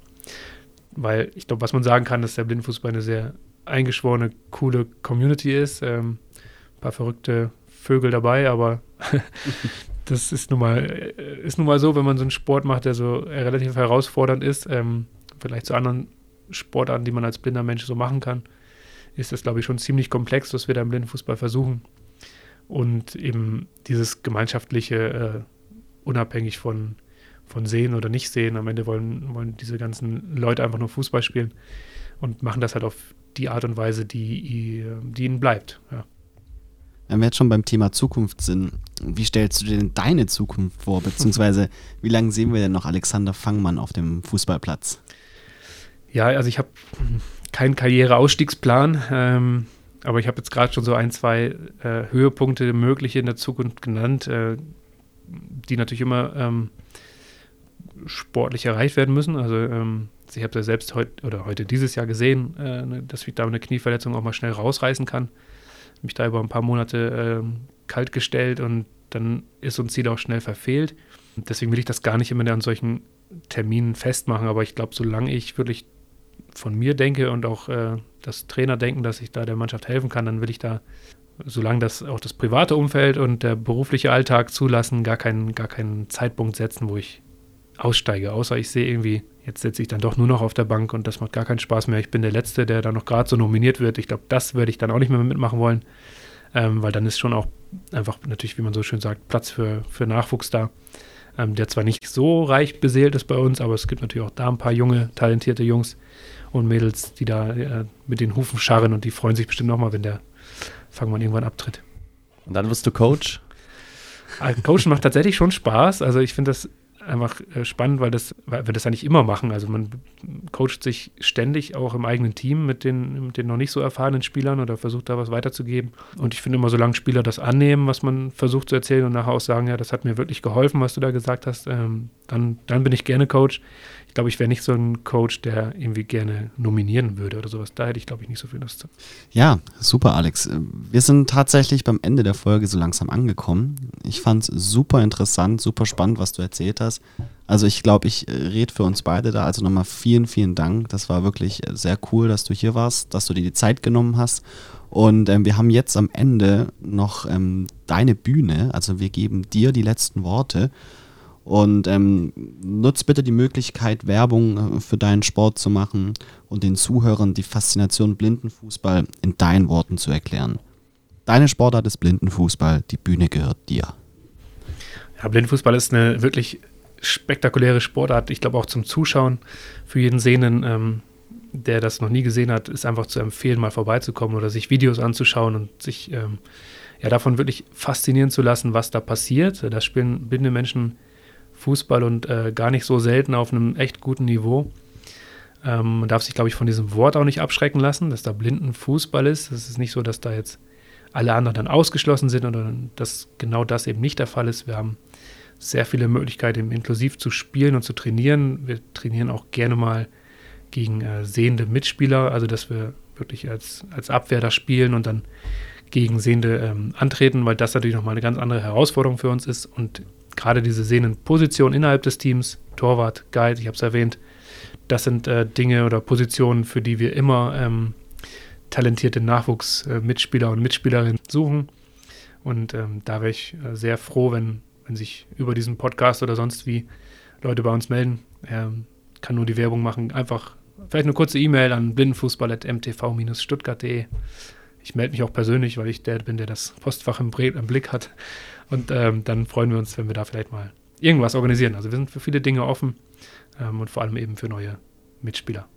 weil ich glaube, was man sagen kann, dass der Blindenfußball eine sehr eingeschworene, coole Community ist. Ähm, ein paar verrückte Vögel dabei, aber <laughs> das ist nun, mal, äh, ist nun mal so, wenn man so einen Sport macht, der so relativ herausfordernd ist, ähm, vielleicht zu anderen Sportarten, die man als blinder Mensch so machen kann, ist das, glaube ich, schon ziemlich komplex, was wir da im Blindenfußball versuchen. Und eben dieses gemeinschaftliche, äh, unabhängig von von sehen oder nicht sehen. Am Ende wollen, wollen diese ganzen Leute einfach nur Fußball spielen und machen das halt auf die Art und Weise, die, die ihnen bleibt. Ja. Wenn wir jetzt schon beim Thema Zukunft sind, wie stellst du dir denn deine Zukunft vor? Beziehungsweise, wie lange sehen wir denn noch Alexander Fangmann auf dem Fußballplatz? Ja, also ich habe keinen Karriereausstiegsplan, ähm, aber ich habe jetzt gerade schon so ein, zwei äh, Höhepunkte mögliche in der Zukunft genannt, äh, die natürlich immer ähm, sportlich erreicht werden müssen. Also ähm, ich habe ja selbst heute oder heute dieses Jahr gesehen, äh, ne, dass ich da eine Knieverletzung auch mal schnell rausreißen kann. Mich da über ein paar Monate äh, kalt gestellt und dann ist so ein Ziel auch schnell verfehlt. Deswegen will ich das gar nicht immer an solchen Terminen festmachen, aber ich glaube, solange ich wirklich von mir denke und auch äh, das Trainer denken, dass ich da der Mannschaft helfen kann, dann will ich da, solange das auch das private Umfeld und der berufliche Alltag zulassen, gar keinen, gar keinen Zeitpunkt setzen, wo ich aussteige, außer ich sehe irgendwie, jetzt sitze ich dann doch nur noch auf der Bank und das macht gar keinen Spaß mehr. Ich bin der Letzte, der da noch gerade so nominiert wird. Ich glaube, das würde ich dann auch nicht mehr mitmachen wollen, ähm, weil dann ist schon auch einfach natürlich, wie man so schön sagt, Platz für, für Nachwuchs da. ähm, der zwar nicht so reich beseelt ist bei uns, aber es gibt natürlich auch da ein paar junge, talentierte Jungs und Mädels, die da äh, mit den Hufen scharren und die freuen sich bestimmt nochmal, wenn der Fangmann irgendwann abtritt. Und dann wirst du Coach? Ah, Coachen macht tatsächlich schon Spaß. Also ich finde das einfach äh, spannend, weil das, weil wir das eigentlich immer machen. Also man coacht sich ständig auch im eigenen Team mit den, mit den noch nicht so erfahrenen Spielern oder versucht da was weiterzugeben. Und ich finde immer, solange Spieler das annehmen, was man versucht zu erzählen und nachher auch sagen, ja, das hat mir wirklich geholfen, was du da gesagt hast, ähm, dann, dann bin ich gerne Coach. Ich glaube, ich wäre nicht so ein Coach, der irgendwie gerne nominieren würde oder sowas. Da hätte ich, glaube ich, nicht so viel Lust zu. Ja, super, Alex. Wir sind tatsächlich beim Ende der Folge so langsam angekommen. Ich fand es super interessant, super spannend, was du erzählt hast. Also ich glaube, ich äh, rede für uns beide da. Also nochmal vielen, vielen Dank. Das war wirklich äh, sehr cool, dass du hier warst, dass du dir die Zeit genommen hast. Und ähm, wir haben jetzt am Ende noch ähm, deine Bühne. Also wir geben dir die letzten Worte. Und ähm, nutzt bitte die Möglichkeit, Werbung äh, für deinen Sport zu machen und den Zuhörern die Faszination Blindenfußball in deinen Worten zu erklären. Deine Sportart ist Blindenfußball, die Bühne gehört dir. Ja, Blindenfußball ist eine wirklich spektakuläre Sportart. Ich glaube auch zum Zuschauen für jeden Sehenden, ähm, der das noch nie gesehen hat, ist einfach zu empfehlen, mal vorbeizukommen oder sich Videos anzuschauen und sich ähm, ja, davon wirklich faszinieren zu lassen, was da passiert. Da spielen blinde Menschen Fußball und äh, gar nicht so selten auf einem echt guten Niveau. Ähm, man darf sich, glaube ich, von diesem Wort auch nicht abschrecken lassen, dass da blinden Fußball ist. Es ist nicht so, dass da jetzt alle anderen dann ausgeschlossen sind oder dass genau das eben nicht der Fall ist. Wir haben sehr viele Möglichkeiten, inklusiv zu spielen und zu trainieren. Wir trainieren auch gerne mal gegen äh, sehende Mitspieler, also dass wir wirklich als, als Abwehr da spielen und dann gegen Sehende ähm, antreten, weil das natürlich nochmal eine ganz andere Herausforderung für uns ist. Und gerade diese Sehnenposition innerhalb des Teams, Torwart, Guide, ich habe es erwähnt, das sind äh, Dinge oder Positionen, für die wir immer ähm, talentierte Nachwuchsmitspieler und Mitspielerinnen suchen. Und ähm, da wäre ich äh, sehr froh, wenn, wenn sich über diesen Podcast oder sonst wie Leute bei uns melden. Ähm, kann nur die Werbung machen. Einfach vielleicht eine kurze E-Mail an blindenfußball.mtv-stuttgart.de. Ich melde mich auch persönlich, weil ich der bin, der das Postfach im, im Blick hat. Und ähm, dann freuen wir uns, wenn wir da vielleicht mal irgendwas organisieren. Also wir sind für viele Dinge offen ähm, und vor allem eben für neue Mitspieler.